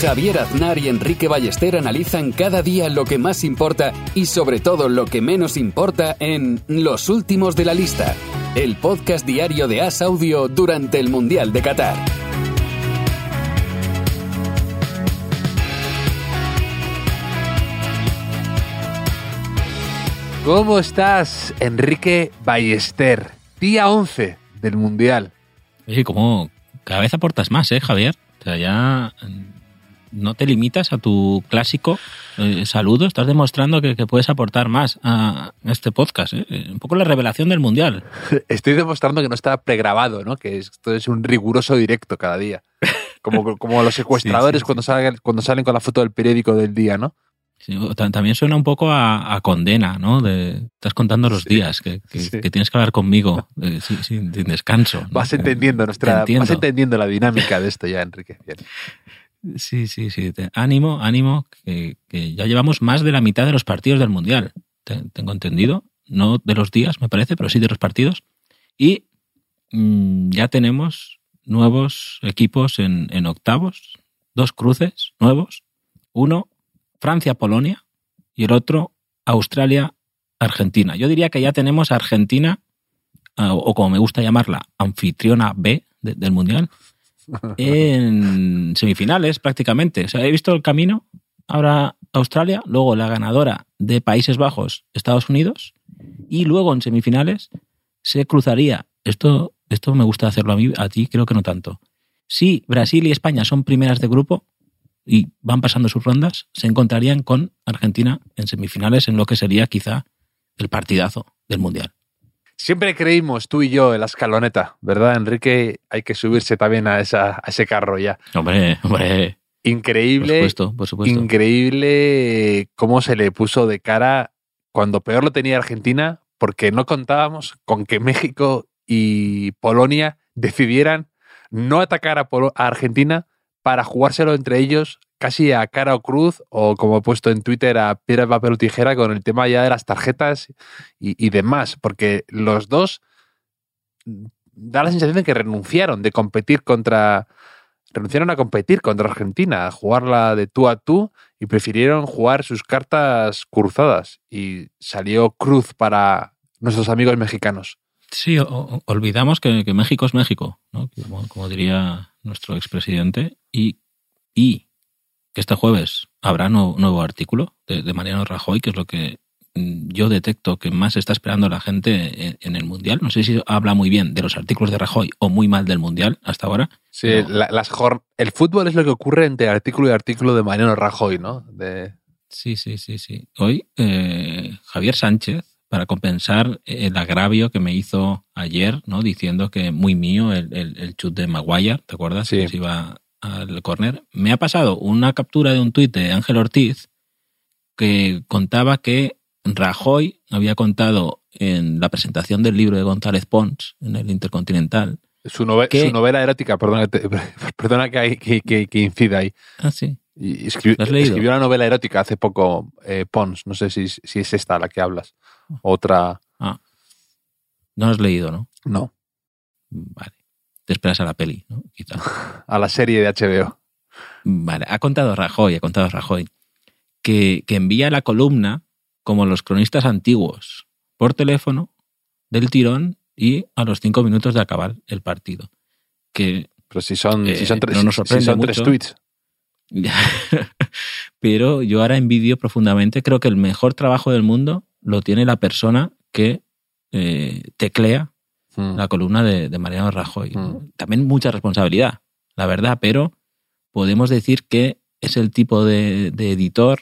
Javier Aznar y Enrique Ballester analizan cada día lo que más importa y sobre todo lo que menos importa en Los Últimos de la Lista, el podcast diario de As Audio durante el Mundial de Qatar. ¿Cómo estás, Enrique Ballester? Día 11 del Mundial. Oye, como cada vez aportas más, ¿eh, Javier? O sea, ya no te limitas a tu clásico eh, saludo, estás demostrando que, que, puedes aportar más a este podcast. ¿eh? Un poco la revelación del Mundial. Estoy demostrando que no está pregrabado, ¿no? que esto es un riguroso directo cada día. Como, como los secuestradores sí, sí, sí. Cuando, salen, cuando salen con la foto del periódico del día, ¿no? también suena un poco a, a, condena, ¿no? De, estás contando los días que, que, que, tienes que hablar conmigo eh, sin, sin, descanso. ¿no? Vas entendiendo nuestra, vas entendiendo la dinámica de esto ya, Enrique. Bien. Sí, sí, sí. Ánimo, ánimo, que, ya llevamos más de la mitad de los partidos del Mundial. Tengo entendido. No de los días, me parece, pero sí de los partidos. Y mmm, ya tenemos nuevos equipos en, octavos, dos cruces nuevos. Uno, Francia-Polonia, y el otro, Australia-Argentina. Yo diría que ya tenemos a Argentina, o como me gusta llamarla, anfitriona B de, del Mundial, en semifinales prácticamente. O sea, he visto el camino. Ahora Australia, luego la ganadora de Países Bajos, Estados Unidos, y luego en semifinales se cruzaría. Esto, esto me gusta hacerlo a mí, a ti creo que no tanto. Si Brasil y España son primeras de grupo y van pasando sus rondas, se encontrarían con Argentina en semifinales en lo que sería quizá el partidazo del Mundial. Siempre creímos tú y yo en la escaloneta, ¿verdad, Enrique? Hay que subirse también a, esa, a ese carro ya. Hombre, hombre. Increíble. Por supuesto, por supuesto. Increíble cómo se le puso de cara cuando peor lo tenía Argentina, porque no contábamos con que México y Polonia decidieran no atacar a, a Argentina para jugárselo entre ellos casi a cara o cruz, o como he puesto en Twitter, a piedra, papel o tijera con el tema ya de las tarjetas y, demás, porque los dos da la sensación de que renunciaron de competir contra. renunciaron a competir contra Argentina, a jugarla de tú a tú y prefirieron jugar sus cartas cruzadas. Y salió cruz para nuestros amigos mexicanos. Sí, olvidamos que, que, México es México, ¿no? como, como diría nuestro expresidente, y, y que este jueves habrá nuevo, nuevo artículo de, de, Mariano Rajoy, que es lo que mm, yo detecto que más está esperando la gente en, en, el Mundial. No sé si habla muy bien de los artículos de Rajoy o muy mal del Mundial hasta ahora. Sí, la, las el fútbol es lo que ocurre entre artículo y artículo de Mariano Rajoy, ¿no? De... Sí, sí, sí, sí. Hoy eh, Javier Sánchez, para compensar el agravio que me hizo ayer, ¿no? Diciendo que muy mío el, el, el chut de Maguire, ¿te acuerdas? Sí. Que se iba al córner. Me ha pasado una captura de un tuit de Ángel Ortiz que contaba que Rajoy había contado en la presentación del libro de González Pons en el Intercontinental. Su, nove que... su novela erótica, perdona, te, perdona que, hay, que, que, que, incida ahí. Ah, sí. Y escribió, escribió una novela erótica hace poco, eh, Pons. No sé si, si es esta la que hablas. Otra. Ah. No has leído, ¿no? No. Vale. Te esperas a la peli, ¿no? Quizá. A la serie de HBO. Vale. Ha contado Rajoy, ha contado Rajoy, que, que envía la columna como los cronistas antiguos, por teléfono, del tirón y a los cinco minutos de acabar el partido. Que, Pero si son, eh, si son tres, no nos sorprende si son mucho. tres tweets. Pero yo ahora envidio profundamente, creo que el mejor trabajo del mundo lo tiene la persona que eh, teclea Mm. la columna de, de Mariano Rajoy. Mm. También mucha responsabilidad, la verdad, pero podemos decir que es el tipo de, de editor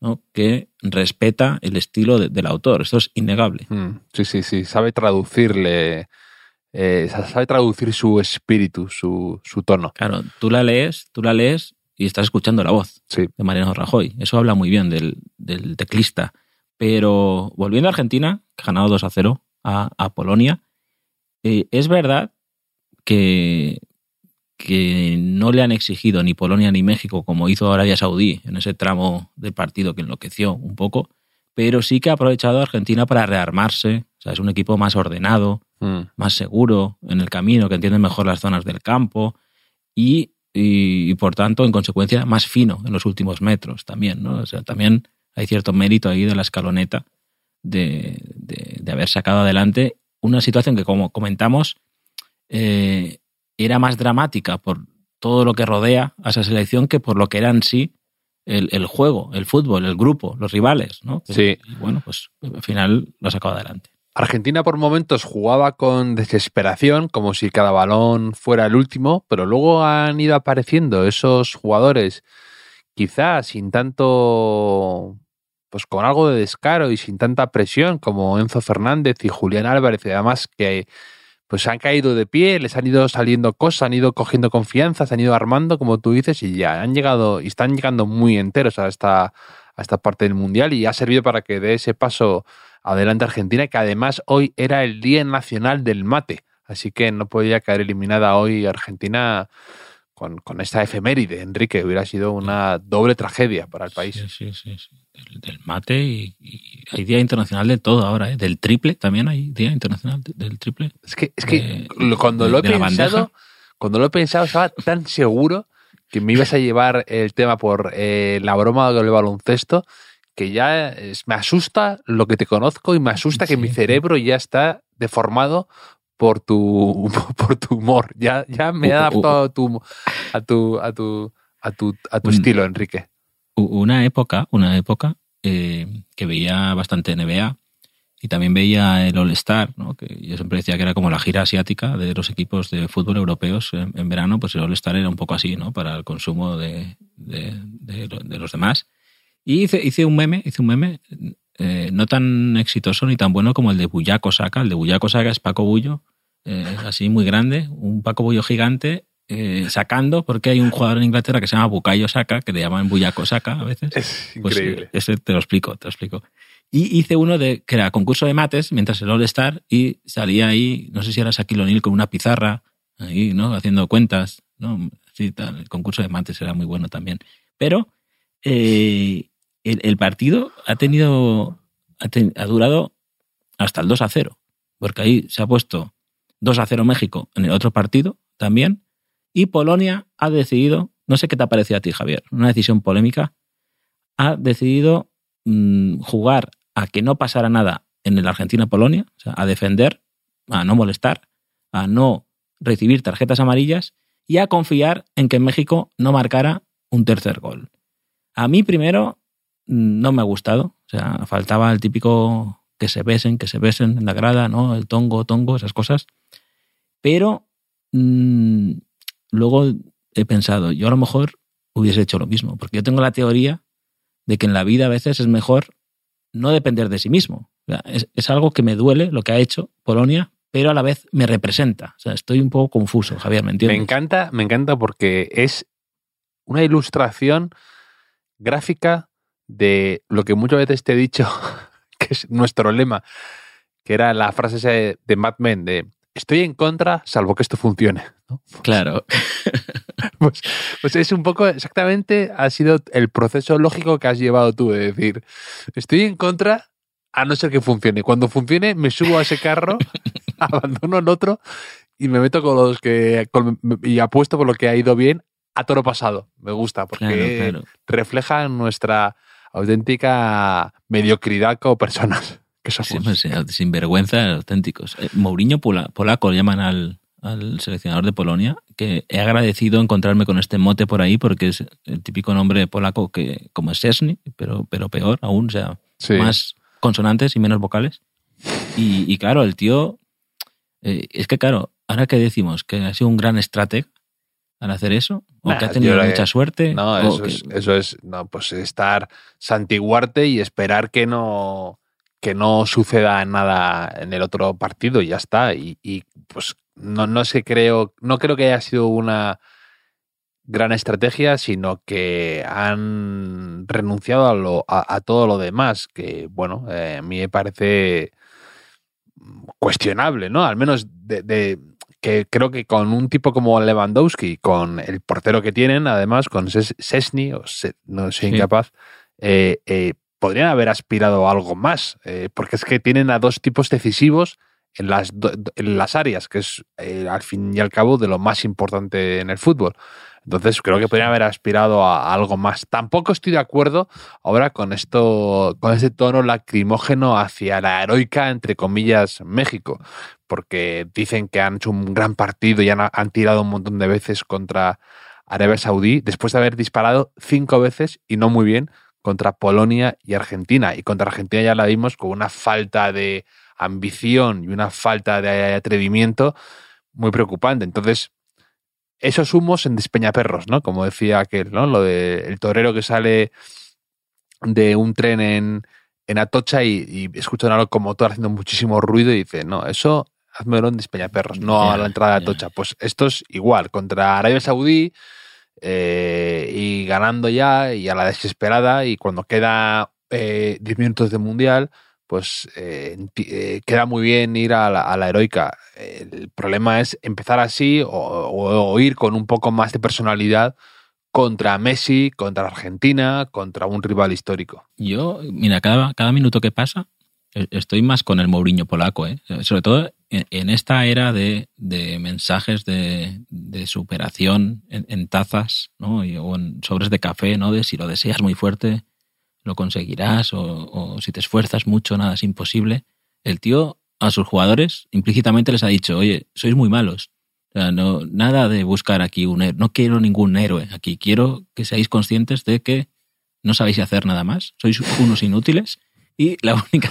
¿no? que respeta el estilo de, del autor. Esto es innegable. Mm. Sí, sí, sí. Sabe traducirle, eh, sabe traducir su espíritu, su, su tono. Claro, tú la lees, tú la lees y estás escuchando la voz sí. de Mariano Rajoy. Eso habla muy bien del, del teclista. Pero volviendo a Argentina, que ha ganado 2 a 0 a, a Polonia. Eh, es verdad que, que no le han exigido ni Polonia ni México, como hizo Arabia Saudí en ese tramo del partido que enloqueció un poco, pero sí que ha aprovechado Argentina para rearmarse. O sea, es un equipo más ordenado, Mm. más seguro en el camino, que entiende mejor las zonas del campo y, y, y, por tanto, en consecuencia, más fino en los últimos metros también. ¿no? O sea, también hay cierto mérito ahí de la escaloneta de, de, de haber sacado adelante una situación que, como comentamos, eh, era más dramática por todo lo que rodea a esa selección que por lo que era en sí el, el juego, el fútbol, el grupo, los rivales. ¿no? Sí. Y bueno, pues al final lo sacado adelante. Argentina por momentos jugaba con desesperación, como si cada balón fuera el último, pero luego han ido apareciendo esos jugadores, quizás sin tanto, pues con algo de descaro y sin tanta presión, como Enzo Fernández y Julián Álvarez, y además que pues han caído de pie, les han ido saliendo cosas, han ido cogiendo confianza, se han ido armando, como tú dices, y ya han llegado, y están llegando muy enteros a esta, a esta parte del Mundial, y ha servido para que dé ese paso adelante Argentina, que además hoy era el Día Nacional del Mate, así que no podía caer eliminada hoy Argentina con, con esta efeméride, Enrique, hubiera sido una doble tragedia para el país. Sí, sí, sí, sí. Del, del, mate y, y, hay Día Internacional de todo ahora, ¿eh? del triple también hay Día Internacional del triple. Es que, es que de, cuando lo he pensado, cuando lo he pensado estaba tan seguro que me ibas a llevar el tema por eh, la broma del baloncesto que ya es, me asusta lo que te conozco y me asusta que mi cerebro ya está deformado por tu por tu humor. Ya, ya me he adaptado a tu a tu a tu a tu, a tu estilo, Enrique. Una época, una época eh, que veía bastante NBA y también veía el All Star, ¿no? que yo siempre decía que era como la gira asiática de los equipos de fútbol europeos en, en verano, pues el All Star era un poco así, ¿no? Para el consumo de, de, de, de los demás. Y hice, hice un meme, hice un meme eh, no tan exitoso ni tan bueno como el de Buyaco Saka. El de Buyaco Saka es Paco Bullo, eh, así muy grande, un Paco Bullo gigante, eh, sacando, porque hay un jugador en Inglaterra que se llama Bukayo Saka, que le llaman Buyaco Saka a veces. Es pues, increíble. ese te lo explico, te lo explico. Y hice uno de que era concurso de mates mientras el All Star y salía ahí, no sé si era Shaquille O'Neal con una pizarra, ahí, ¿no? Haciendo cuentas, ¿no? Sí, tal. El concurso de mates era muy bueno también. Pero eh, el, el, partido ha tenido, ha, ten, ha, durado hasta el 2 a 0, porque ahí se ha puesto 2 a 0 México en el otro partido también, y Polonia ha decidido, no sé qué te ha parecido a ti, Javier, una decisión polémica, ha decidido mmm, jugar a que no pasara nada en el Argentina-Polonia, o sea, a defender, a no molestar, a no recibir tarjetas amarillas y a confiar en que México no marcara un tercer gol. A mí primero no me ha gustado. O sea, faltaba el típico que se besen, que se besen en la grada, ¿no? El tongo, tongo, esas cosas. Pero mmm, luego he pensado, yo a lo mejor hubiese hecho lo mismo, porque yo tengo la teoría de que en la vida a veces es mejor no depender de sí mismo. Es, algo que me duele lo que ha hecho Polonia, pero a la vez me representa. Estoy un poco confuso, Javier, ¿me entiendes? Me encanta, me encanta porque es una ilustración gráfica de lo que muchas veces te he dicho, es nuestro lema, que era la frase de Mad Men de estoy en contra salvo que esto funcione. ¿no? Claro. Pues, pues, es un poco exactamente, ha sido el proceso lógico que has llevado tú, de decir, estoy en contra a no ser que funcione. Cuando funcione, me subo a ese carro, abandono el otro y me meto con los que, con, y apuesto por lo que ha ido bien a toro pasado. Me gusta, porque claro, claro. refleja nuestra auténtica mediocridad como personas. Que somos. Sí, sinvergüenza auténticos. Eh, Mourinho polaco llaman al, al, seleccionador de Polonia, que he agradecido encontrarme con este mote por ahí porque es el típico nombre polaco que como es Sesni, pero, pero peor aún, o sea, sí. más consonantes y menos vocales. Y, y claro, el tío, eh, es que claro, ahora que decimos que ha sido un gran estratega, al hacer eso? ¿O nah, que ha tenido mucha suerte? No, eso, que... es, eso es, no, pues estar santiguarte y esperar que no que no suceda nada en el otro partido y ya está. Y, y pues no, no sé, creo, no creo que haya sido una gran estrategia, sino que han renunciado a, lo, a, a todo lo demás, que bueno, eh, a mí me parece cuestionable, ¿no? Al menos de, de- que creo que con un tipo como Lewandowski, con el portero que tienen, además, con Ses- Sesni, o Se- no soy Sí. incapaz, eh, eh, podrían haber aspirado a algo más, eh, porque es que tienen a dos tipos decisivos en las, do- en las áreas, que es eh, al fin y al cabo de lo más importante en el fútbol. Entonces creo que podrían haber aspirado a, algo más. Tampoco estoy de acuerdo ahora con esto, con ese tono lacrimógeno hacia la heroica, entre comillas, México, porque dicen que han hecho un gran partido y han, han tirado un montón de veces contra Arabia Saudí, después de haber disparado cinco veces y no muy bien contra Polonia y Argentina. Y contra Argentina ya la vimos con una falta de ambición y una falta de atrevimiento muy preocupante. Entonces, esos humos en despeñaperros, ¿no? Como decía aquel, ¿no? Lo de el torero que sale de un tren en, en Atocha y, y escucha una locomotora haciendo muchísimo ruido y dice, no, eso hazmelo en despeñaperros, no a la entrada de. Atocha. Pues esto es igual, contra Arabia Saudí eh, y ganando ya y a la desesperada y cuando queda eh, 10 minutos de mundial, pues eh, eh, queda muy bien ir a la, a la heroica. El problema es empezar así o, ir con un poco más de personalidad contra Messi, contra Argentina, contra un rival histórico. Yo, mira, cada, cada minuto que pasa, eh, estoy más con el Mourinho polaco, ¿eh? sobre todo en, esta era de, de mensajes de, de superación en, tazas ¿no? O en sobres de café, ¿no? de si lo deseas muy fuerte, lo conseguirás, o, o si te esfuerzas mucho, nada es imposible. El tío a sus jugadores implícitamente les ha dicho, oye, sois muy malos. O sea, no, nada de buscar aquí un héroe. No quiero ningún héroe aquí. Quiero que seáis conscientes de que no sabéis hacer nada más. Sois unos inútiles. Y la única,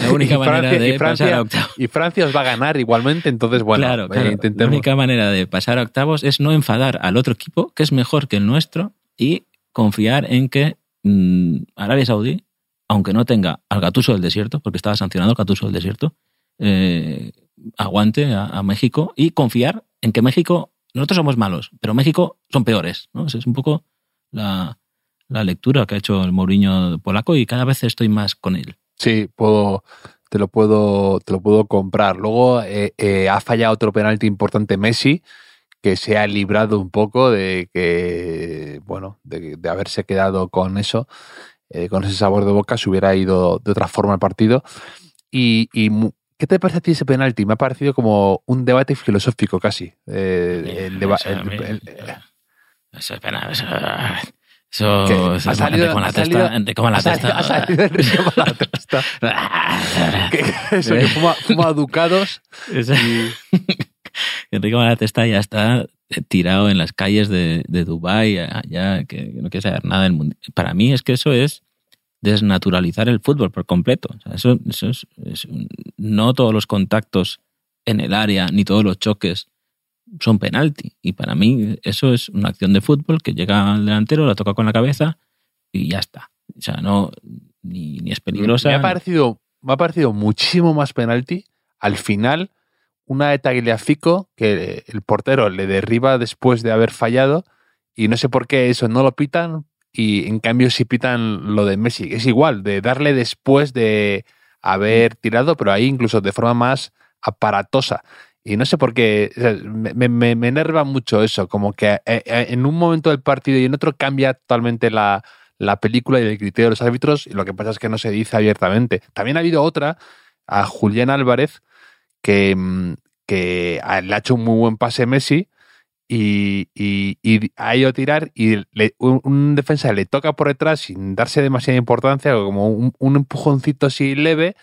la única manera Francia- de Francia- pasar a octavos. Y Francia os va a ganar igualmente, entonces, bueno, claro, eh, claro. La única manera de pasar a octavos es no enfadar al otro equipo, que es mejor que el nuestro, y confiar en que mm, Arabia Saudí, aunque no tenga al gatuso del desierto, porque estaba sancionado el gatuso del desierto, eh, aguante a, México y confiar en que México, nosotros somos malos, pero México son peores. ¿no? Esa es un poco la, la lectura que ha hecho el Mourinho polaco y cada vez estoy más con él. Sí, puedo, te lo puedo, te lo puedo comprar. Luego eh, eh, ha fallado otro penalti importante Messi, que se ha librado un poco de que, bueno, de, de haberse quedado con eso, eh, con ese sabor de boca, se hubiera ido de otra forma el partido. Y, y ¿qué te parece a ti ese penalti? Me ha parecido como un debate filosófico casi. Eh, el Eso, el- mí- el- eso es pena, eso, eso, Ha es salido- con la ha testa, con la ha testa. ha salido Enrique con la testa. que, eso, que fuma, fuma ducados y, Enrique con la testa ya está tirado en las calles de, de Dubái, ya, que no quiere saber nada del mundo. Para mí es que eso es desnaturalizar el fútbol por completo. O sea, eso, eso es, no todos los contactos en el área ni todos los choques son penalti. Y para mí eso es una acción de fútbol que llega al delantero, la toca con la cabeza y ya está. O sea, no ni, ni es peligrosa. Me ha parecido, me ha parecido muchísimo más penalti al final una de Tagliafico que el portero le derriba después de haber fallado y no sé por qué eso no lo pitan y en cambio sí pitan lo de Messi. Es igual, de darle después de haber tirado, pero ahí incluso de forma más aparatosa. Y no sé por qué, me enerva mucho eso, como que eh, eh, en un momento del partido y en otro cambia totalmente la, la película y el criterio de los árbitros y lo que pasa es que no se dice abiertamente. También ha habido otra, a Julián Álvarez, que, mm, que le ha hecho un muy buen pase Messi y, y- y ha ido a tirar y le- un, un defensa le toca por detrás sin darse demasiada importancia, como un, un empujoncito así leve,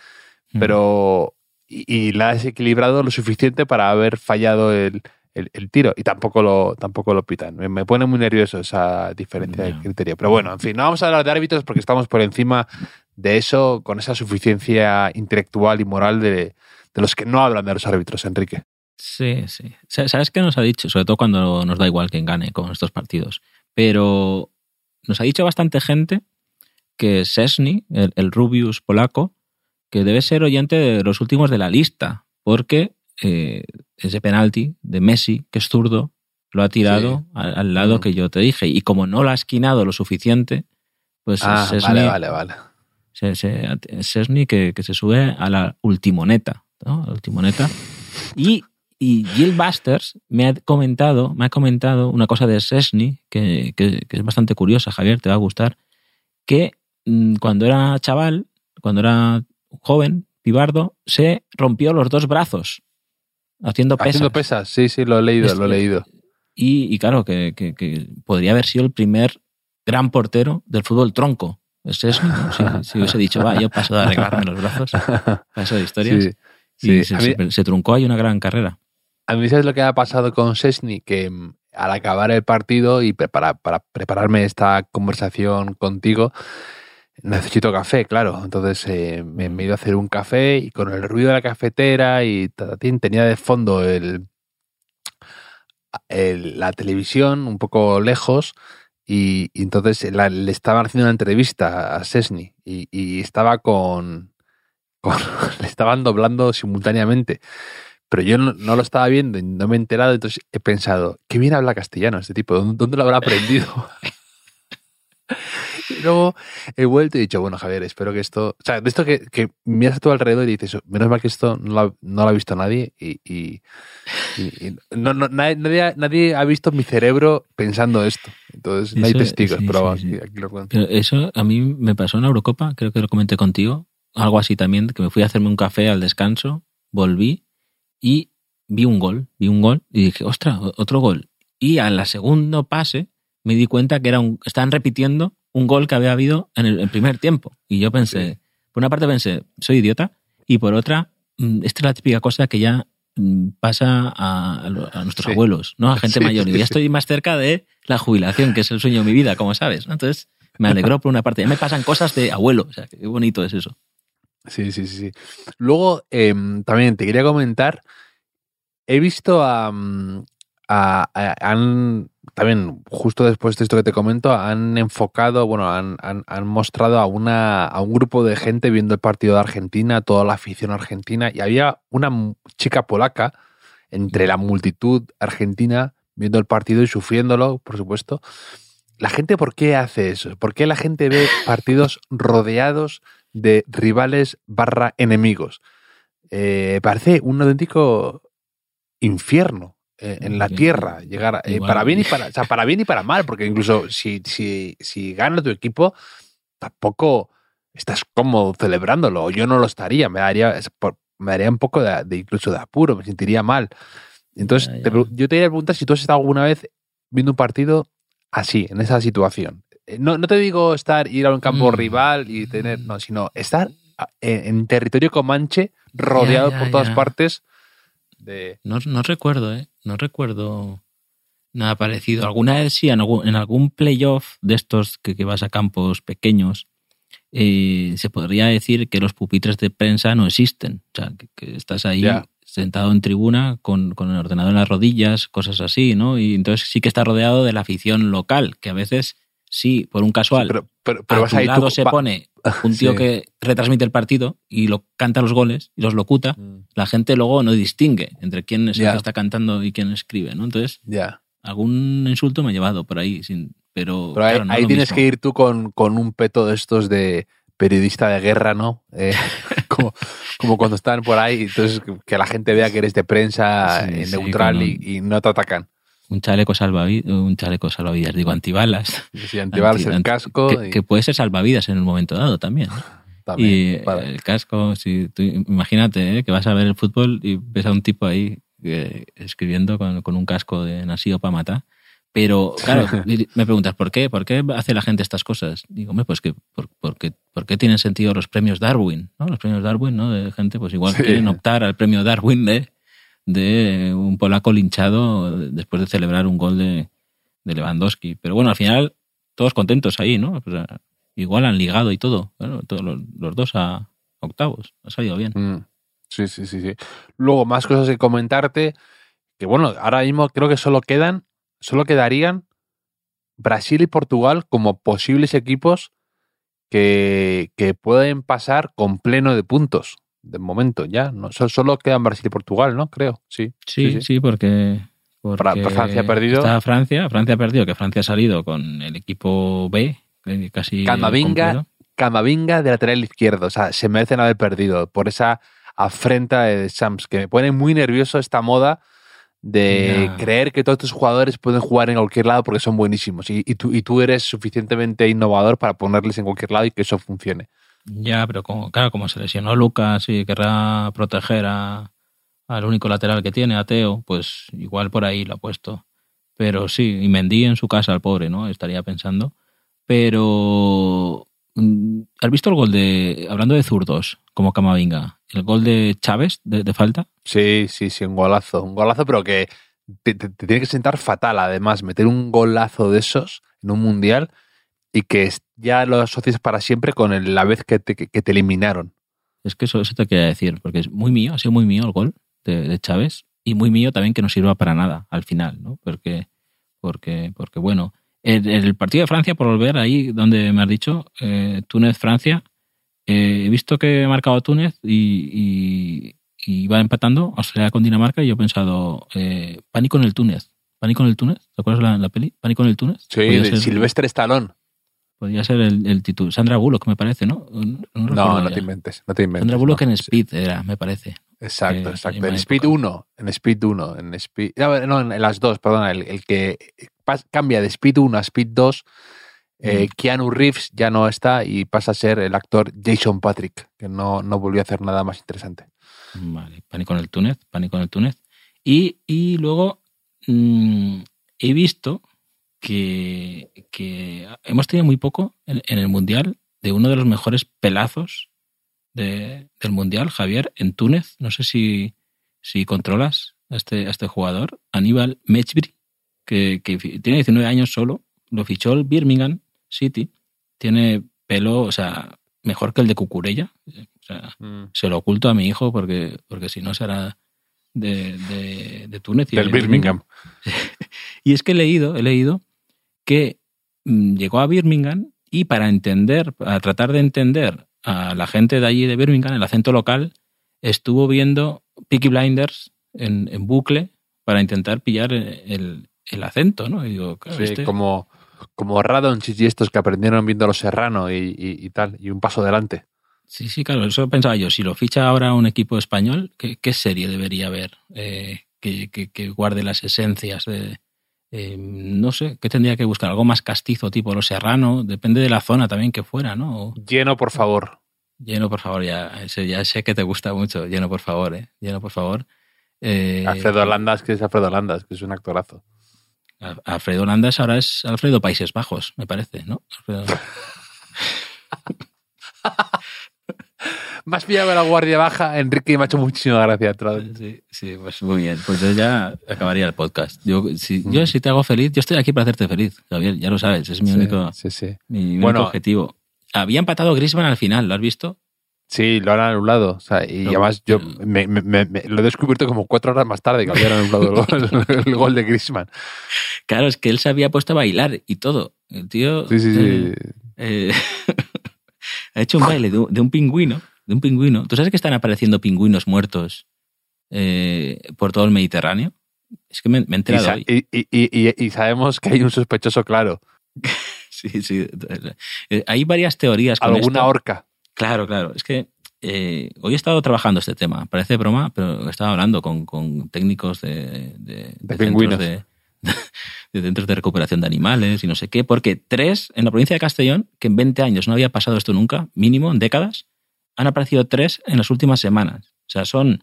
Mm. pero y, y la ha desequilibrado lo suficiente para haber fallado el, el- el tiro y tampoco lo tampoco lo pitan. Me, me pone muy nervioso esa diferencia de criterio. Pero bueno, en fin, no vamos a hablar de árbitros porque estamos por encima de eso con esa suficiencia intelectual y moral de, de los que no hablan de los árbitros, Enrique. Sí, sí. Sa- ¿Sabes qué nos ha dicho? Sobre todo cuando nos da igual quién gane con estos partidos. Pero nos ha dicho bastante gente que Sesni, el, el Rubius polaco, que debe ser oyente de los últimos de la lista, porque eh, ese penalti de Messi, que es zurdo, lo ha tirado Sí. al, al lado Mm. que yo te dije. Y como no lo ha esquinado lo suficiente, pues Ah, vale, vale, vale. se, se- Szczesny que, que se sube a la ultimoneta. ¿No? El timoneta. Y, y Jill Busters me ha comentado, me ha comentado una cosa de Sesni que, que- que es bastante curiosa, Javier, te va a gustar, que mm, cuando era chaval, cuando era joven, pibardo, se rompió los dos brazos haciendo pesas. Haciendo pesas, sí, sí, lo he leído, lo he leído. Y, y claro, que, que- que podría haber sido el primer gran portero del fútbol tronco. Es eso, ¿no? Si, si hubiese dicho, va, yo paso de arreglarme los brazos, paso de historias. Sí, y sí. se, A mí- se- se truncó ahí una gran carrera. A mí, ¿sabes lo que ha pasado con Sesni? Que mm, al acabar el partido y prepara- para prepararme esta conversación contigo, necesito café, claro. Entonces eh, me, me he ido a hacer un café y con el ruido de la cafetera y tatatín, tenía de fondo el, el- la televisión un poco lejos y, y entonces la- le estaban haciendo una entrevista a Sesni y, y estaba con, con- le estaban doblando simultáneamente pero yo no, no lo estaba viendo y no me he enterado, entonces he pensado, qué bien habla castellano este tipo, ¿dónde, dónde lo habrá aprendido? y luego he vuelto y he dicho, bueno, Javier, espero que esto, o sea, de esto que, que miras a tu alrededor y dices, menos mal que esto no lo, ha- no lo ha visto nadie y, y- y- no, no- nadie, nadie ha- nadie ha visto mi cerebro pensando esto, entonces no hay testigos, sí, pero sí, vamos, sí. aquí- aquí lo cuento. Pero eso a mí me pasó en la Eurocopa, creo que lo comenté contigo, algo así también, que me fui a hacerme un café al descanso, volví y vi un gol, vi un gol y dije, ostras, o- otro gol. Y a la segundo pase me di cuenta que era un, estaban repitiendo un gol que había habido en el, primer tiempo. Y yo pensé, Sí. por una parte pensé, soy idiota, y por otra, mm, esta es la típica cosa que ya mm, pasa a, nuestros Sí. abuelos, ¿no? A gente Sí, mayor. Y ya estoy más cerca de la jubilación, que es el sueño de mi vida, como sabes. Entonces, me alegró por una parte. Ya me pasan cosas de abuelo. O sea, qué bonito es eso. Sí, sí, sí. Luego, em, también te quería comentar, he visto a, mm, a- a- han, también justo después de esto que te comento, han enfocado, bueno, han, han- han mostrado a, una, a un grupo de gente viendo el partido de Argentina, toda la afición argentina, y había una chica polaca entre la multitud argentina viendo el partido y sufriéndolo, por supuesto. La gente, ¿por qué hace eso? ¿Por qué la gente ve partidos rodeados de rivales barra enemigos? Eh, parece un auténtico infierno eh, en la tierra llegar a- eh, para bien y para o sea, para bien y para mal porque incluso si, si, si gana tu equipo tampoco estás cómodo celebrándolo yo no lo estaría me daría me daría un poco de, de incluso de apuro me sentiría mal entonces Ya, ya. yo te quería preguntar si tú has estado alguna vez viendo un partido así en esa situación no, no te digo estar ir a un campo Mm. rival y tener no sino estar en, en territorio comanche rodeado por todas partes de No, no recuerdo, ¿eh? No recuerdo nada parecido. Alguna vez sí, en algún, en algún playoff de estos que, que vas a campos pequeños, eh, se podría decir que los pupitres de prensa no existen. O sea, que, que estás ahí sentado en tribuna con, con el ordenador en las rodillas, cosas así, ¿no? Y entonces sí que está rodeado de la afición local, que a veces sí, por un casual, pero, pero, pero a vas tu ahí lado tú se pone un tío Sí. que retransmite el partido y lo canta los goles y los locuta Mm, la gente luego no distingue entre quién es el Ya. que está cantando y quién escribe, ¿no? Entonces, algún insulto me ha llevado por ahí, sin, pero, Pero ahí, no ahí tienes mismo. que ir tú con, con un peto de estos de periodista de guerra, ¿no? Eh, como, como cuando están por ahí, entonces que- la gente vea que eres de prensa Sí, neutral y no te atacan. Un chaleco salvavidas, un chaleco salvavidas, digo, antibalas. Si antibalas Anti- el casco que, y que puede ser salvavidas en un momento dado también. también, y vale. el casco, si tú, imagínate ¿eh? que vas a ver el fútbol y ves a un tipo ahí eh, escribiendo con, con un casco de nacido para matar. Pero, claro, me preguntas, ¿por qué? ¿Por qué hace la gente estas cosas? Digo, hombre, pues que, por, porque, ¿por qué tienen sentido los premios Darwin? ¿no? Los premios Darwin, ¿no? De gente, pues igual Sí. quieren optar al premio Darwin de, de un polaco linchado después de celebrar un gol de, de Lewandowski. Pero bueno, al final, todos contentos ahí, ¿no? Igual han ligado y todo. Todos los, los dos a octavos. Ha salido bien. Mm, Sí, sí, sí, sí. Luego, más cosas que comentarte, que bueno, ahora mismo creo que solo quedan, solo quedarían Brasil y Portugal como posibles equipos que, que pueden pasar con pleno de puntos. De momento, ya. ¿no? So- Solo quedan Brasil y Portugal, ¿no? Creo, sí. Sí, sí, sí. porque, Fra- porque Francia ha perdido. Está Francia, Francia ha perdido, que Francia ha salido con el equipo B, casi Camavinga. Camavinga de lateral izquierdo. O sea, se merecen haber perdido por esa afrenta de Shams, que me pone muy nervioso esta moda de creer que todos estos jugadores pueden jugar en cualquier lado porque son buenísimos y, y tú, y tú eres suficientemente innovador para ponerles en cualquier lado y que eso funcione. Ya, pero como, claro, como se lesionó Lucas y querrá proteger a, al único lateral que tiene, a Teo, pues igual por ahí lo ha puesto. Pero sí, y Mendy en su casa, al pobre, ¿no? Estaría pensando. Pero. mm, ¿Has visto el gol de. Hablando de zurdos, como Camavinga? El gol de Chávez de, de falta. Sí, sí, sí, un golazo. Un golazo, pero que te, te- te tiene que sentar fatal, además, meter un golazo de esos en un mundial y que ya lo asocies para siempre con el- la vez que te, que- te eliminaron. Es que eso, eso te quería decir, porque es muy mío, ha sido muy mío el gol de, de Chávez y muy mío también que no sirva para nada al final, ¿no? Porque, porque, porque bueno, el, el partido de Francia, por volver ahí donde me has dicho, eh, Túnez-Francia, eh, he visto que ha marcado Túnez y, y, y va empatando Australia con Dinamarca y yo he pensado, eh, pánico en el Túnez. ¿Pánico en el Túnez? ¿Te acuerdas la, la peli? ¿Pánico en el Túnez? Sí, de ser- Silvestre Stallone. Podría ser el, el título. Sandra Bullock, me parece, ¿no? No, No, te inventes, no te inventes. Sandra Bullock no. en Sí, Speed era, me parece. Exacto, Eh, exacto. En Speed época. 1, en Speed 1, en Speed... No, en las dos, perdona, el, el que cambia de Speed 1 a Speed 2, eh, Mm. Keanu Reeves ya no está y pasa a ser el actor Jason Patrick, que no, no volvió a hacer nada más interesante. Vale, pánico en el Túnez, pánico en el Túnez. Y, y luego mm, he visto que, que hemos tenido muy poco en, en el Mundial de uno de los mejores pelazos de- del Mundial, Javier, en Túnez. No sé si, si controlas a este, a este jugador, Aníbal Mechbri, que, tiene 19 años solo, lo fichó el Birmingham City, tiene pelo, o sea, mejor que el de Cucurella. O sea, se lo oculto a mi hijo porque, porque si no será de, de, de Túnez. y Del el Birmingham. Y es que he leído, he leído que mm, llegó a Birmingham y para entender, para tratar de entender a la gente de allí de Birmingham, el acento local, estuvo viendo Peaky Blinders en, en bucle para intentar pillar el, el acento, ¿no? Y digo, Sí, este- como, como Radonchich y estos que aprendieron viendo Los Serrano y, y- y tal, y un paso adelante. Sí, sí, claro, eso pensaba yo. Si lo ficha ahora un equipo español, ¿qué, qué serie debería haber eh, que, que- que guarde las esencias de... eh, no sé, ¿qué tendría que buscar? Algo más castizo, tipo Los Serrano, depende de la zona también que fuera, ¿no? O- Lleno, por favor. lleno, por favor, ya, ya sé que te gusta mucho. Lleno, por favor, ¿eh? Lleno, por favor. Eh, Alfredo Landas, que es Alfredo Landas, que es un actorazo. Al- Alfredo Landas ahora es Alfredo Países Bajos, me parece, ¿no? Alfredo- Más pillado de la guardia baja, Enrique, y me ha hecho muchísima gracia. Sí, sí, pues muy bien. Pues yo ya acabaría el podcast. Yo si, yo si te hago feliz, yo estoy aquí para hacerte feliz, Gabriel, ya lo sabes, es mi Sí, único, sí, sí. mi único objetivo. Había empatado Griezmann al final, ¿lo has visto? Sí, lo han anulado. O sea, y además yo me, me- me- me- lo he descubierto como cuatro horas más tarde que habían anulado el gol, el gol de Griezmann. Claro, es que él se había puesto a bailar y todo. El tío Sí, sí, sí. eh, eh, ha hecho un baile de un pingüino, de un pingüino. ¿Tú sabes que están apareciendo pingüinos muertos eh, por todo el Mediterráneo? Es que me, me he Y, enterado sa- hoy. y- y- y- y- y sabemos que hay un sospechoso claro. Sí, sí. Eh, Hay varias teorías con Alguna esto. horca. Claro, claro. Es que eh, hoy he estado trabajando este tema. Parece broma, pero he estado hablando con, con técnicos de, de, de pingüinos. centros de, de centros de recuperación de animales y no sé qué. Porque tres, en la provincia de Castellón, que en 20 años no había pasado esto nunca, mínimo en décadas, han aparecido tres en las últimas semanas. O sea, son...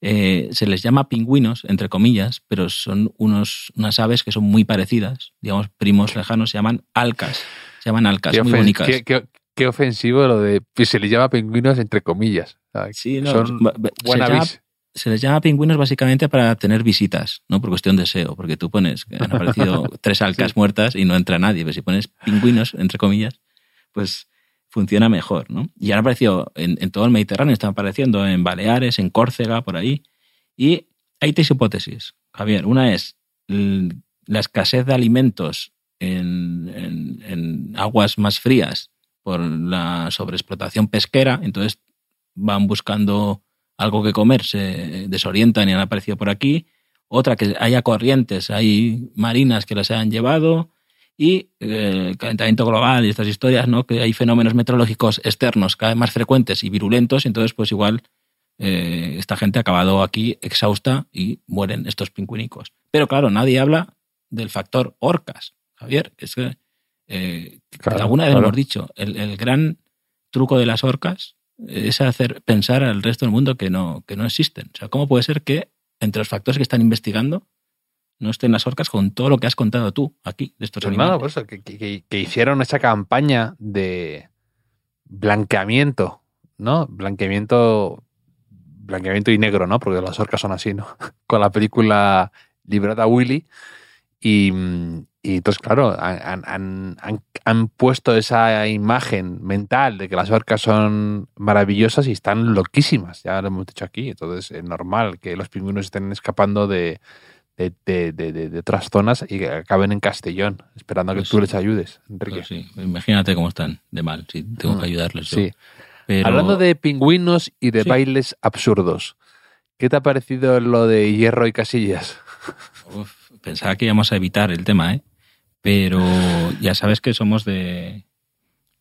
eh, se les llama pingüinos, entre comillas, pero son unos, unas aves que son muy parecidas, digamos, primos lejanos, se llaman alcas. Se llaman alcas, Qué, muy bonitas. qué- qué- qué ofensivo lo de se le llama pingüinos entre comillas. Sí, no, son se se les llama pingüinos básicamente para tener visitas, no por cuestión de SEO, porque tú pones han aparecido tres alcas muertas y no entra nadie, pero si pones pingüinos, entre comillas, pues funciona mejor, ¿no? Y han aparecido en, en todo el Mediterráneo, están apareciendo en Baleares, en Córcega, por ahí. Y hay tres hipótesis, Javier. Una es la escasez de alimentos en, aguas más frías por la sobreexplotación pesquera, entonces van buscando algo que comer, se desorientan y han aparecido por aquí. Otra, que haya corrientes, hay marinas que las hayan llevado. Y eh, el calentamiento global y estas historias, ¿no? Que hay fenómenos meteorológicos externos cada vez más frecuentes y virulentos, y entonces pues igual eh, esta gente ha acabado aquí exhausta y mueren estos pingüinicos. Pero claro, nadie habla del factor orcas, Javier. Es que eh, Claro, alguna vez claro. hemos dicho, el, el gran truco de las orcas es hacer pensar al resto del mundo que no, que no existen. O sea, ¿cómo puede ser que entre los factores que están investigando no estén las orcas con todo lo que has contado tú aquí de estos Pues animales? nada, por eso, que, que- que hicieron esa campaña de blanqueamiento, ¿no? Blanqueamiento, blanqueamiento y negro, ¿no? Porque las orcas son así, ¿no? Con la película Librada Willy. Y, y entonces, claro, han, han- han- han puesto esa imagen mental de que las orcas son maravillosas y están loquísimas, ya lo hemos dicho aquí. Entonces es normal que los pingüinos estén escapando de, de, de- de- de- otras zonas y que acaben en Castellón, esperando a que Pues tú sí. les ayudes, Enrique. Pues sí, imagínate cómo están de mal, si tengo Mm, que ayudarles. yo. Sí. Pero- Hablando de pingüinos y de bailes absurdos, ¿qué te ha parecido lo de hierro y casillas? Uf, pensaba que íbamos a evitar el tema, ¿eh? Pero ya sabes que somos de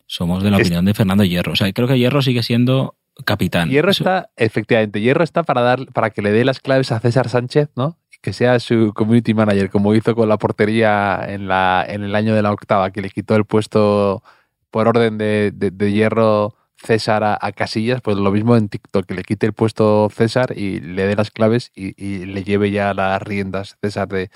somos de la opinión de Fernando Hierro. O sea, creo que Hierro sigue siendo capitán. Hierro Eso- está, efectivamente, Hierro está para dar, para que le dé las claves a César Sánchez, ¿no? Que sea su community manager, como hizo con la portería en, la, en el año de la octava, que le quitó el puesto por orden de, de- de Hierro César a, a Casillas, pues lo mismo en TikTok, que le quite el puesto César y le dé las claves y, y le lleve ya las riendas César de,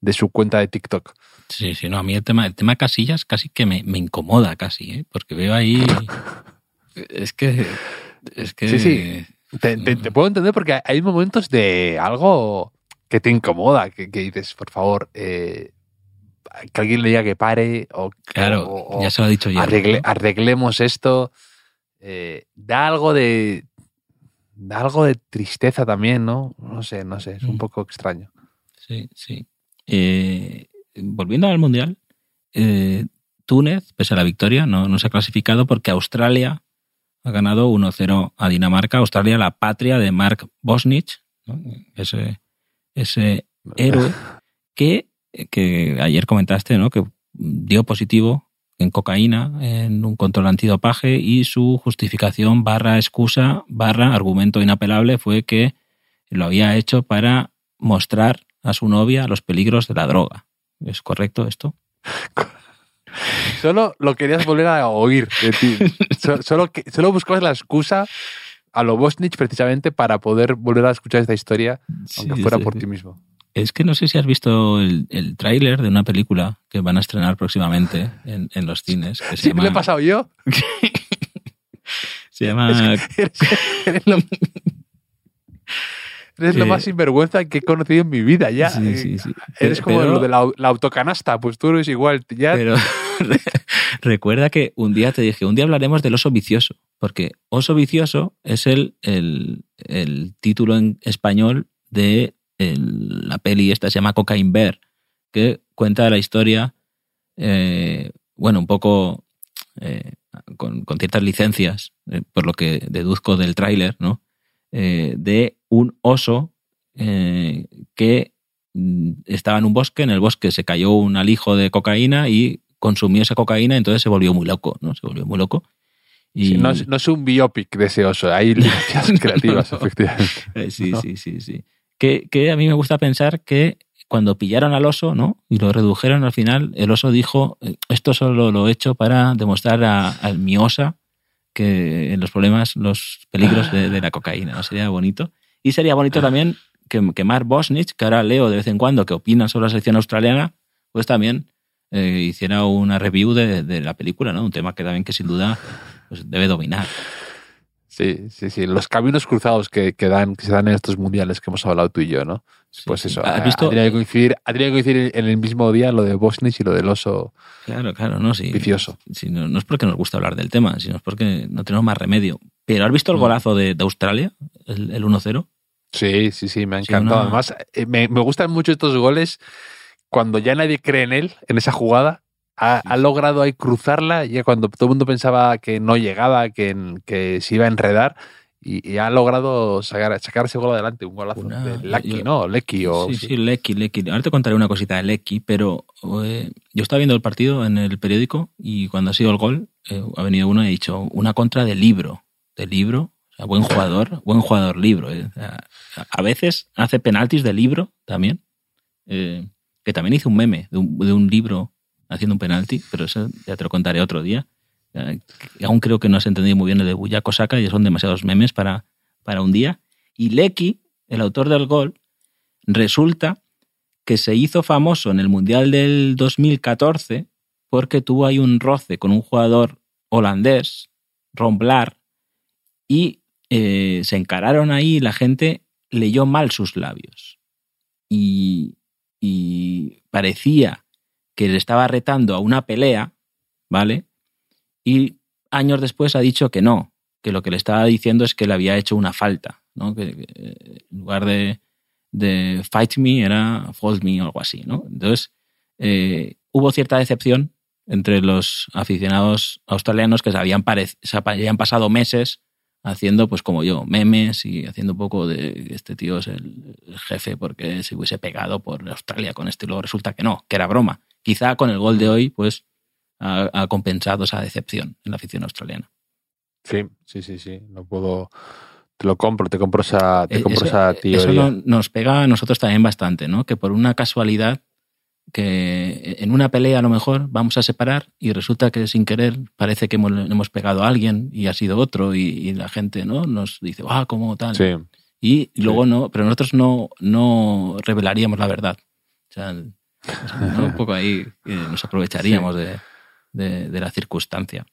de su cuenta de TikTok. Sí, sí, no, a mí el tema, el tema Casillas casi que me, me incomoda casi, ¿eh? Porque veo ahí... Es que... Es que... Sí, sí. Te, te- te puedo entender porque hay momentos de algo que te incomoda, que, que dices, por favor, eh, que alguien le diga que pare o, Claro, o- o ya se lo ha dicho Hierro. arregle- ¿no? arreglemos esto. Eh, da algo de. Da algo de tristeza también, ¿no? No sé, no sé, es un Mm. poco extraño. Sí, sí. Eh, volviendo al Mundial, eh, Túnez, pese a la victoria, no, no se ha clasificado porque Australia ha ganado 1-0 a Dinamarca. Australia, la patria de Mark Bosnich, ¿no? ese, ese héroe que, que ayer comentaste, ¿no? que dio positivo en cocaína en un control antidopaje y su justificación barra excusa barra argumento inapelable fue que lo había hecho para mostrar a su novia los peligros de la droga. ¿Es correcto esto? Solo lo querías volver a oír de ti. So- Solo, que, solo buscabas la excusa a lo Bosnich precisamente para poder volver a escuchar esta historia, aunque fuera sí, por sí. ti mismo. Es que no sé si has visto el, el tráiler de una película que van a estrenar próximamente en, en los cines. Que se Sí, me llama, lo he pasado yo. se llama Eres, eres lo, más sinvergüenza que he conocido en mi vida ya. Sí, Eh, sí, sí. Eres como Pero- lo de la, la autocanasta, pues tú eres igual. Ya, Pero recuerda que un día te dije, un día hablaremos del oso vicioso, porque oso vicioso es el, el, el título en español de el- la peli esta, se llama Cocaine Bear, que cuenta la historia, eh, bueno, un poco eh, con, con ciertas licencias, eh, por lo que deduzco del tráiler, ¿no? Eh, de un oso eh, que mm, estaba en un bosque, en el bosque se cayó un alijo de cocaína y consumió esa cocaína, entonces se volvió muy loco, ¿no? Se volvió muy loco. Y, Sí, no, es, no es un biopic de ese oso, hay licencias creativas, no. efectivamente. Eh, sí, sí, sí, sí. Que, que a mí me gusta pensar que cuando pillaron al oso, ¿no? Y lo redujeron al final, el oso dijo, eh, esto solo lo he hecho para demostrar a, a mi osa que en los problemas, los peligros de, de la cocaína, ¿no? Sería bonito. Y sería bonito también que, que Mark Bosnich, que ahora leo de vez en cuando que opina sobre la selección australiana, pues también eh, hiciera una review de, de la película, ¿no? Un tema que también que sin duda pues, debe dominar. Sí, sí, sí. Los caminos cruzados que, que dan, que se dan en estos mundiales que hemos hablado tú y yo, ¿no? Sí, Pues eso, ¿Has ha, visto? que coincidir, tenido que coincidir en el mismo día lo de Bosnich y lo del oso Claro, claro, no, sí. vicioso. Sí, no, no es porque nos gusta hablar del tema, sino es porque no tenemos más remedio. Pero ¿has visto el Mm. golazo de, de Australia? El, el 1-0. Sí, sí, sí, me ha Sí, encantado. Además, eh, me, me gustan mucho estos goles cuando ya nadie cree en él, en esa jugada. Ha, ha logrado ahí cruzarla, ya cuando todo el mundo pensaba que no llegaba, que, que se iba a enredar, y, y ha logrado sacar, sacar ese gol adelante, un golazo Una- de Lucky, yo- ¿no? Lecky o sí, sí. sí, Lecky, Lecky. Ahora te contaré una cosita de Lecky, pero eh, yo estaba viendo el partido en el periódico y cuando ha sido el gol, eh, ha venido uno y ha dicho una contra de libro. De libro. Buen jugador, buen jugador libro. ¿eh? A veces hace penaltis de libro también. eh, que también hizo un meme de un, de un libro haciendo un penalti, pero eso ya te lo contaré otro día. Eh, aún creo que no has entendido muy bien lo de Buyako Saka y son demasiados memes para, para un día. Y Lecky, el autor del gol, resulta que se hizo famoso en el Mundial del 2014 porque tuvo ahí un roce con un jugador holandés, Ron Blaar, y eh, se encararon ahí y la gente leyó mal sus labios. Y, y parecía que le estaba retando a una pelea, ¿vale? Y años después ha dicho que no, que lo que le estaba diciendo es que le había hecho una falta, ¿no? Que, en lugar de, de fight me era fold me o algo así, ¿no? Entonces, eh, hubo cierta decepción entre los aficionados australianos que se habían, se habían pasado meses haciendo, pues como yo, memes y haciendo un poco de este tío es el, el jefe porque se hubiese pegado por Australia con este y luego resulta que no, que era broma. Quizá con el gol de hoy, pues ha, ha compensado esa decepción en la afición australiana. Sí, sí, sí, sí. No puedo. Te lo compro, te compro esa, te Eh, compro eso, esa eso teoría. no- nos pega a nosotros también bastante, ¿no? Que por una casualidad que en una pelea a lo mejor vamos a separar y resulta que sin querer parece que hemos, hemos pegado a alguien y ha sido otro y, y la gente no nos dice ah cómo tal Sí, y luego no pero nosotros no no revelaríamos la verdad. O sea, ¿no? un poco ahí eh, nos aprovecharíamos de, de- de la circunstancia.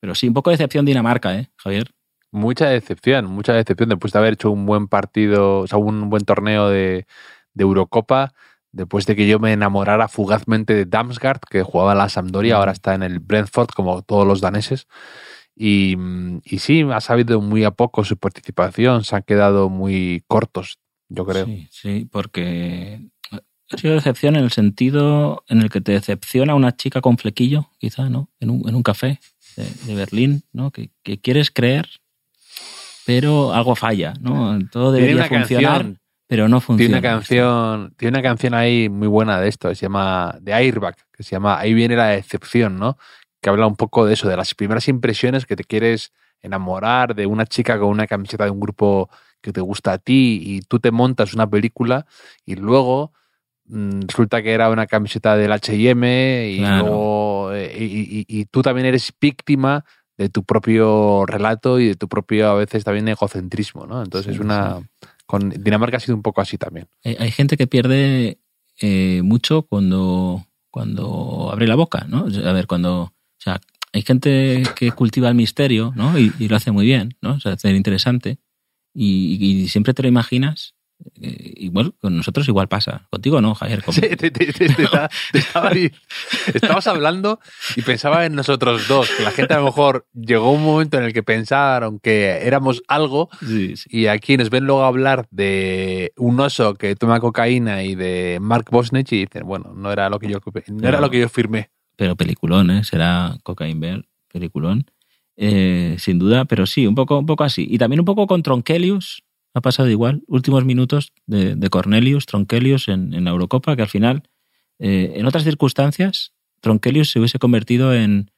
Pero sí un poco de decepción Dinamarca eh Javier mucha decepción, mucha decepción después de haber hecho un buen partido, o sea, un buen torneo de, de Eurocopa, después de que yo me enamorara fugazmente de Damsgaard, que jugaba en la Sampdoria, ahora está en el Brentford, como todos los daneses. Y, mm, y sí, ha sabido muy a poco su participación, se han quedado muy cortos, yo creo. Sí, sí, porque ha sido decepción en el sentido en el que te decepciona una chica con flequillo, quizá, ¿no? En un, en un café de, de Berlín, ¿no? Que, que quieres creer, pero algo falla, ¿no? Todo debería funcionar, canción, pero no funciona. tiene una canción, tiene una canción ahí muy buena de esto, que se llama de Airbag, que se llama Ahí viene la decepción, ¿no? Que habla un poco de eso, de las primeras impresiones que te quieres enamorar de una chica con una camiseta de un grupo que te gusta a ti y tú te montas una película y luego mm, resulta que era una camiseta del H&M y Claro. luego eh, y, y- y tú también eres víctima de tu propio relato y de tu propio a veces también egocentrismo, ¿no? Entonces Sí, es una sí. Con Dinamarca ha sido un poco así también. Hay, gente que pierde eh, mucho cuando, cuando abre la boca, ¿no? A ver, cuando. O sea, hay gente que cultiva el misterio, ¿no? Y, y lo hace muy bien, ¿no? O sea, hace interesante. Y, y siempre te lo imaginas. Eh, igual, con nosotros igual pasa. Contigo no, Javier. Sí, te, te- te- te estaba- ahí- estabas hablando y pensaba en nosotros dos, que la gente a lo mejor llegó un momento en el que pensaron que éramos algo Sí, sí. y aquí nos ven luego hablar de un oso que toma cocaína y de Mark Bosnich y dicen, bueno, no era lo que yo no era lo que yo firmé. pero peliculón, ¿eh? Será Cocaine Bear, peliculón. Eh, sin duda, pero sí, un poco, un poco así. Y también un poco con Tronkelius, ha pasado igual. Últimos minutos de, de Cornelius, Tronkelius en, en la Eurocopa, que al final, eh, en otras circunstancias, Tronkelius se hubiese convertido en,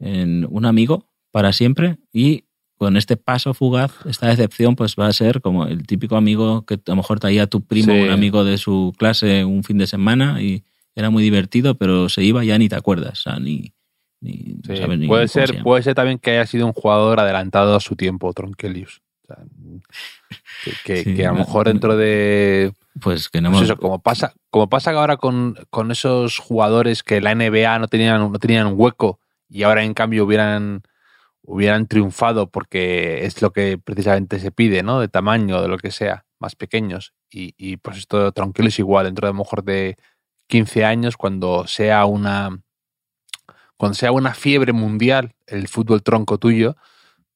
en un amigo para siempre y con este paso fugaz, esta decepción, pues va a ser como el típico amigo que a lo mejor traía a tu primo, Sí. un amigo de su clase un fin de semana y era muy divertido, pero se iba y ya ni te acuerdas, o sea, ni, ni Sí, sabes ni puede se ser, puede ser también que haya sido un jugador adelantado a su tiempo, Tronkelius. O sea, que, que- Sí, que a lo mejor dentro de Pues que no Pues hemos- eso, como pasa, como pasa ahora con, con esos jugadores que la NBA no tenían, no tenían hueco y ahora en cambio hubieran, hubieran triunfado porque es lo que precisamente se pide, ¿no? De tamaño, de lo que sea, más pequeños. Y, y pues esto tranquilo es igual, dentro de a lo mejor de 15 años, cuando sea una cuando sea una fiebre mundial el fútbol tronco tuyo,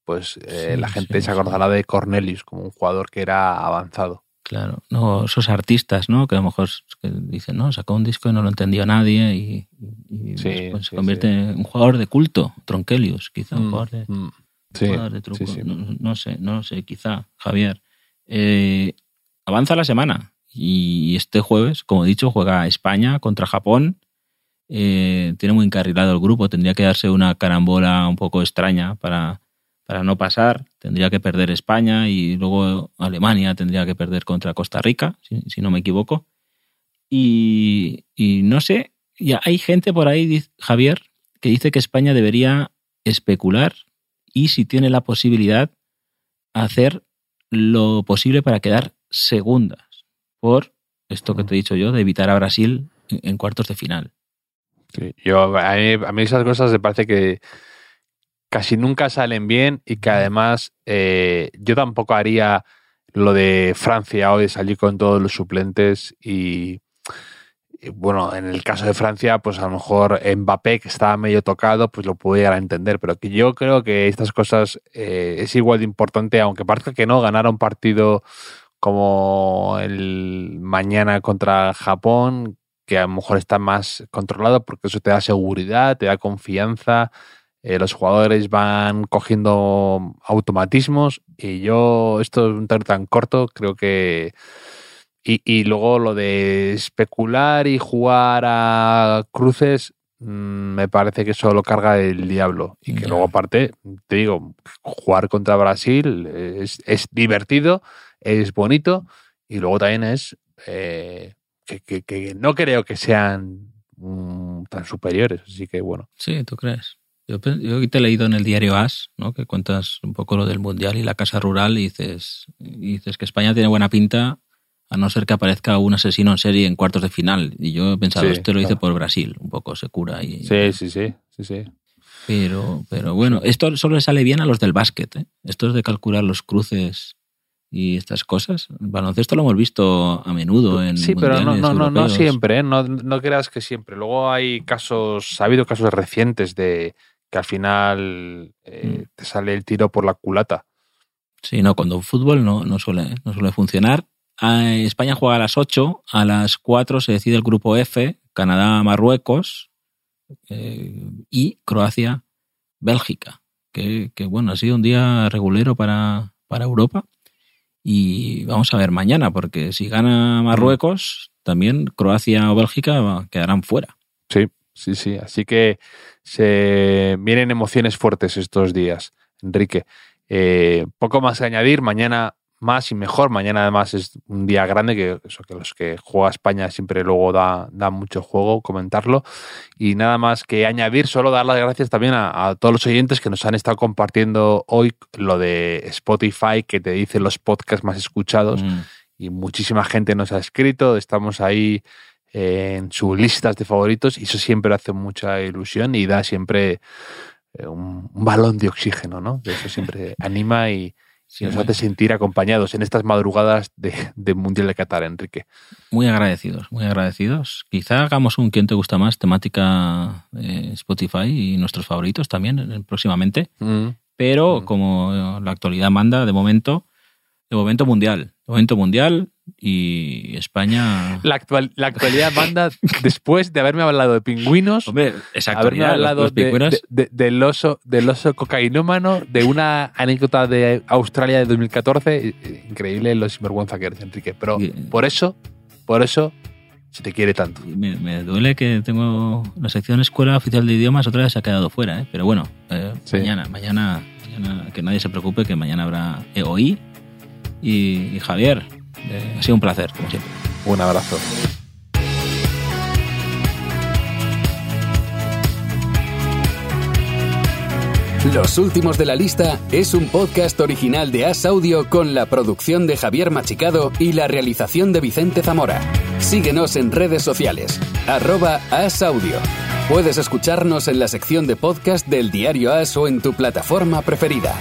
pues eh, Sí, la gente sí, se sí. acordará de Cornelius como un jugador que era avanzado. Claro, no, esos artistas, ¿no? Que a lo mejor dicen, no, sacó un disco y no lo entendió nadie y, después se convierte en un jugador de culto, Tronkelius, quizá, un Mm, jugador de, mm. Sí, jugador de truco. No, no sé, no sé, quizá, Javier. Eh, avanza la semana y este jueves, como he dicho, juega España contra Japón. Eh, tiene muy encarrilado el grupo, tendría que darse una carambola un poco extraña para, para no pasar. Tendría que perder España y luego Alemania tendría que perder contra Costa Rica, si, no me equivoco. Y, no sé, ya hay gente por ahí, Javier, que dice que España debería especular y si tiene la posibilidad hacer lo posible para quedar segundas por esto que te he dicho yo de evitar a Brasil en, cuartos de final. yo, a mí, esas cosas me parece que casi nunca salen bien y que además eh, yo tampoco haría lo de Francia hoy, salir con todos los suplentes y, bueno, en el caso de Francia, pues a lo mejor Mbappé, que estaba medio tocado, pues lo puedo llegar a entender, pero que yo creo que estas cosas eh, es igual de importante, aunque parezca que no, ganar un partido como el mañana contra Japón, que a lo mejor está más controlado porque eso te da seguridad, te da confianza, eh, los jugadores van cogiendo automatismos y yo, esto es un tan, tan corto, creo que... Y, y, luego lo de especular y jugar a cruces, mm, me parece que eso lo carga el diablo. Y que luego aparte, te digo, jugar contra Brasil es, es divertido, es bonito y luego también es eh, que, que, no creo que sean mm, tan superiores. Así que bueno. Sí, ¿tú crees? Yo, yo te he leído en el diario As, ¿no? que cuentas un poco lo del Mundial y la Casa Rural y dices, dices que España tiene buena pinta a no ser que aparezca un asesino en serie en cuartos de final. Y yo he pensado, esto lo hice por Brasil, un poco se cura. Y, sí, sí, sí, sí, sí. Pero, pero bueno, esto solo le sale bien a los del básquet. ¿eh? Esto es de calcular los cruces y estas cosas. El baloncesto lo hemos visto a menudo en Sí, pero no, no, no, no, siempre, ¿eh? no, no creas que siempre. Luego hay casos, ha habido casos recientes de que al final eh, mm. te sale el tiro por la culata. Sí, no, cuando fútbol no, no, suele, no suele funcionar. Ah, España juega a las 8, a las 4 se decide el grupo F, Canadá, Marruecos eh, y Croacia, Bélgica. Que, que, bueno, ha sido un día regulero para, para Europa y vamos a ver mañana, porque si gana Marruecos, también Croacia o Bélgica quedarán fuera. Sí, sí, sí. Así que se vienen emociones fuertes estos días, Enrique. Eh, poco más que añadir. Mañana más y mejor. Mañana además es un día grande que, eso, que los que juega España siempre luego da, da, mucho juego comentarlo. Y nada más que añadir, solo dar las gracias también a, todos los oyentes que nos han estado compartiendo hoy lo de Spotify, que te dice los podcasts más escuchados. Mm. Y muchísima gente nos ha escrito, estamos ahí en sus listas de favoritos y eso siempre hace mucha ilusión y da siempre eh, un, un balón de oxígeno, ¿no? Eso siempre anima y, y nos hace sentir acompañados en estas madrugadas de, Mundial de Qatar, Enrique. Muy agradecidos, muy agradecidos. Quizá hagamos un ¿Quién te gusta más? temática de Spotify y nuestros favoritos también próximamente. Mm. Pero mm. como la actualidad manda, de momento, de momento mundial. De momento mundial, y España. La, actual, la actualidad manda después de haberme hablado de pingüinos, Hombre, haberme hablado de, del, oso, del oso cocainómano, de una anécdota de Australia de 2014. Increíble lo sinvergüenza que eres, Enrique. Pero por eso, por eso se te quiere tanto. Me, duele que tengo la sección Escuela Oficial de Idiomas, otra vez se ha quedado fuera, ¿eh? pero bueno, eh, mañana, mañana, que nadie se preocupe, que mañana habrá EOI. Y Javier, eh, ha sido un placer, como siempre. Un abrazo. Los últimos de la lista es un podcast original de As Audio con la producción de Javier Machicado y la realización de Vicente Zamora. Síguenos en redes sociales, arroba As Audio. Puedes escucharnos en la sección de podcast del diario As o en tu plataforma preferida.